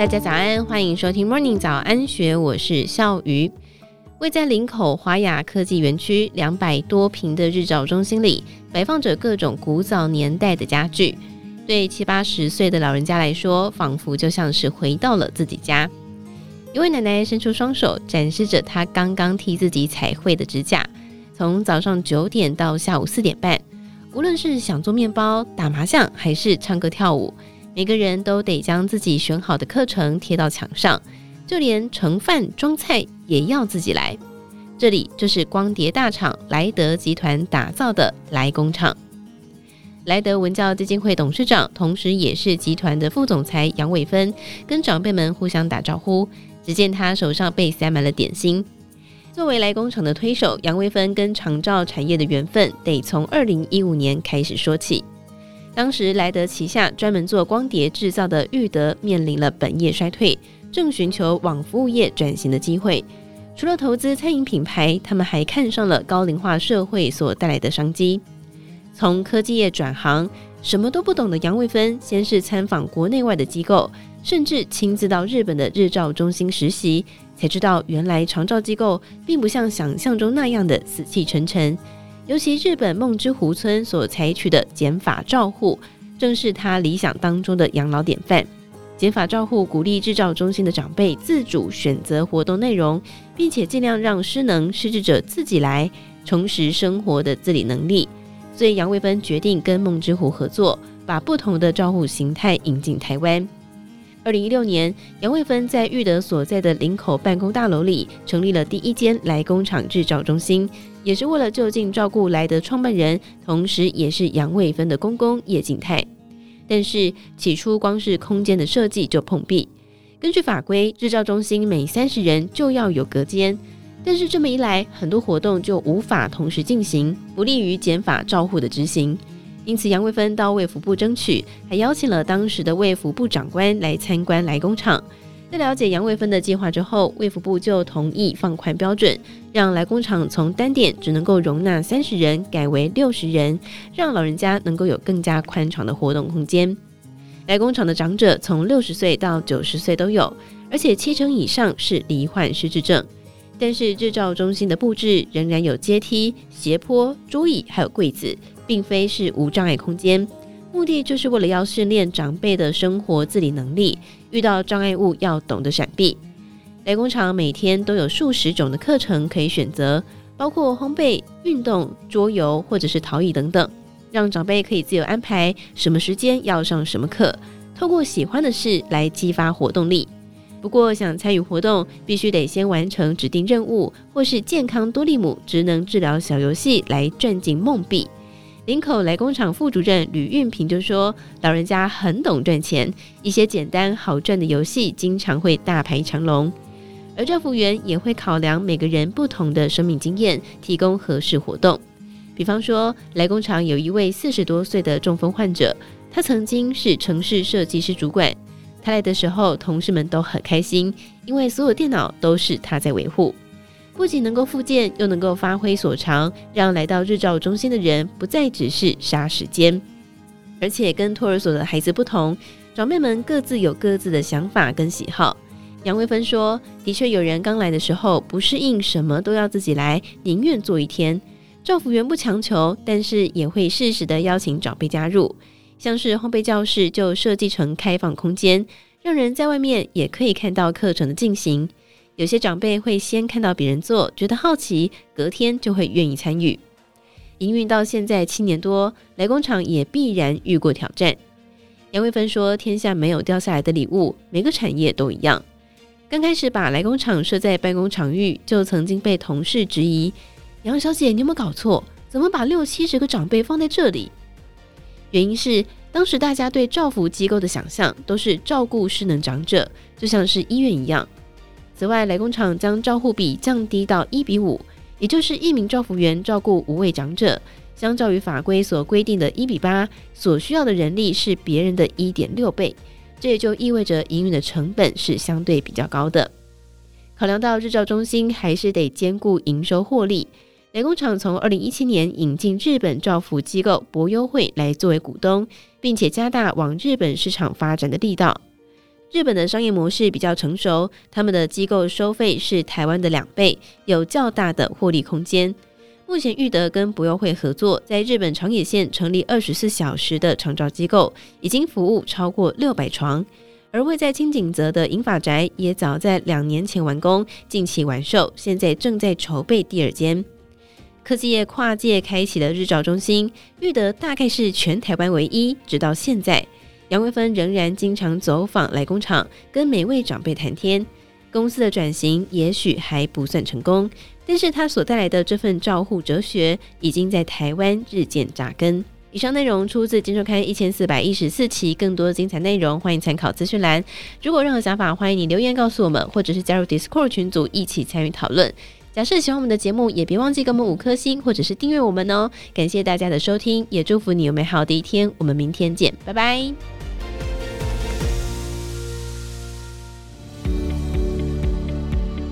大家早安，欢迎收听 Morning 早安学，我是笑鱼。位在林口华雅科技园区两百多平的日照中心里，摆放着各种古早年代的家具，对七八十岁的老人家来说，仿佛就像是回到了自己家。一位奶奶伸出双手，展示着她刚刚替自己彩绘的指甲，从早上九点到下午四点半，无论是想做面包、打麻将，还是唱歌跳舞。每个人都得将自己选好的课程贴到墙上，就连盛饭装菜也要自己来。这里就是光碟大厂莱德集团打造的莱工厂。莱德文教基金会董事长，同时也是集团的副总裁杨伟芬，跟长辈们互相打招呼。只见他手上被塞满了点心。作为莱工厂的推手，杨伟芬跟长照产业的缘分，得从二零一五年开始说起。当时，莱德旗下专门做光碟制造的裕德面临了本业衰退，正寻求往服务业转型的机会。除了投资餐饮品牌，他们还看上了高龄化社会所带来的商机。从科技业转行，什么都不懂的杨卫芬，先是参访国内外的机构，甚至亲自到日本的日照中心实习，才知道原来长照机构并不像想象中那样的死气沉沉。尤其日本梦之湖村所采取的减法照护，正是他理想当中的养老典范。减法照护鼓励制造中心的长辈自主选择活动内容，并且尽量让失能失智者自己来重拾生活的自理能力。所以杨卫芬决定跟梦之湖合作，把不同的照护形态引进台湾。二零一六年，杨卫芬在裕德所在的林口办公大楼里成立了第一间来工厂制造中心。也是为了就近照顾来德创办人，同时也是杨卫芬的公公叶景泰。但是起初光是空间的设计就碰壁。根据法规，制造中心每三十人就要有隔间，但是这么一来，很多活动就无法同时进行，不利于减法照护的执行。因此，杨卫芬到卫福部争取，还邀请了当时的卫福部长官来参观来工厂。在了解杨卫芬的计划之后，卫福部就同意放宽标准，让来工厂从单点只能够容纳三十人改为六十人，让老人家能够有更加宽敞的活动空间。来工厂的长者从六十岁到九十岁都有，而且七成以上是罹患失智症。但是日照中心的布置仍然有阶梯、斜坡、桌椅，还有柜子，并非是无障碍空间。目的就是为了要训练长辈的生活自理能力，遇到障碍物要懂得闪避。莱工厂每天都有数十种的课程可以选择，包括烘焙、运动、桌游或者是陶艺等等，让长辈可以自由安排什么时间要上什么课，透过喜欢的事来激发活动力。不过，想参与活动，必须得先完成指定任务，或是健康多利姆职能治疗小游戏来赚进梦币。林口来工厂副主任吕运平就说：“老人家很懂赚钱，一些简单好赚的游戏经常会大排长龙，而照服员也会考量每个人不同的生命经验，提供合适活动。比方说，来工厂有一位四十多岁的中风患者，他曾经是城市设计师主管，他来的时候，同事们都很开心，因为所有电脑都是他在维护。”不仅能够复健，又能够发挥所长，让来到日照中心的人不再只是杀时间。而且跟托儿所的孩子不同，长辈们各自有各自的想法跟喜好。杨卫芬说：“的确有人刚来的时候不适应，什么都要自己来，宁愿做一天。照服员不强求，但是也会适时的邀请长辈加入。像是烘焙教室就设计成开放空间，让人在外面也可以看到课程的进行。”有些长辈会先看到别人做，觉得好奇，隔天就会愿意参与。营运到现在七年多，来工厂也必然遇过挑战。杨卫芬说：“天下没有掉下来的礼物，每个产业都一样。刚开始把来工厂设在办公场域，就曾经被同事质疑：‘杨小姐，你有没有搞错？怎么把六七十个长辈放在这里？’原因是当时大家对照服机构的想象都是照顾失能长者，就像是医院一样。”此外，来工厂将照护比降低到一比五，也就是一名照服员照顾五位长者，相较于法规所规定的一比八，所需要的人力是别人的一点六倍。这也就意味着营运的成本是相对比较高的。考量到日照中心还是得兼顾营收获利，莱工厂从二零一七年引进日本照服机构博优会来作为股东，并且加大往日本市场发展的力道。日本的商业模式比较成熟，他们的机构收费是台湾的两倍，有较大的获利空间。目前裕德跟博优会合作，在日本长野县成立二十四小时的长照机构，已经服务超过六百床。而位在轻井泽的银发宅也早在两年前完工，近期完售，现在正在筹备第二间。科技业跨界开启了日照中心，裕德大概是全台湾唯一。直到现在，杨维芬仍然经常走访来工厂，跟每位长辈谈天。公司的转型也许还不算成功。但是他所带来的这份照护哲学，已经在台湾日渐扎根。以上内容出自《今周刊》一千四百一十四期，更多精彩内容欢迎参考资讯栏。如果任何想法，欢迎你留言告诉我们，或者是加入 Discord 群组一起参与讨论。假设喜欢我们的节目，也别忘记给我们五颗星，或者是订阅我们哦。感谢大家的收听，也祝福你有美好的一天。我们明天见，拜拜。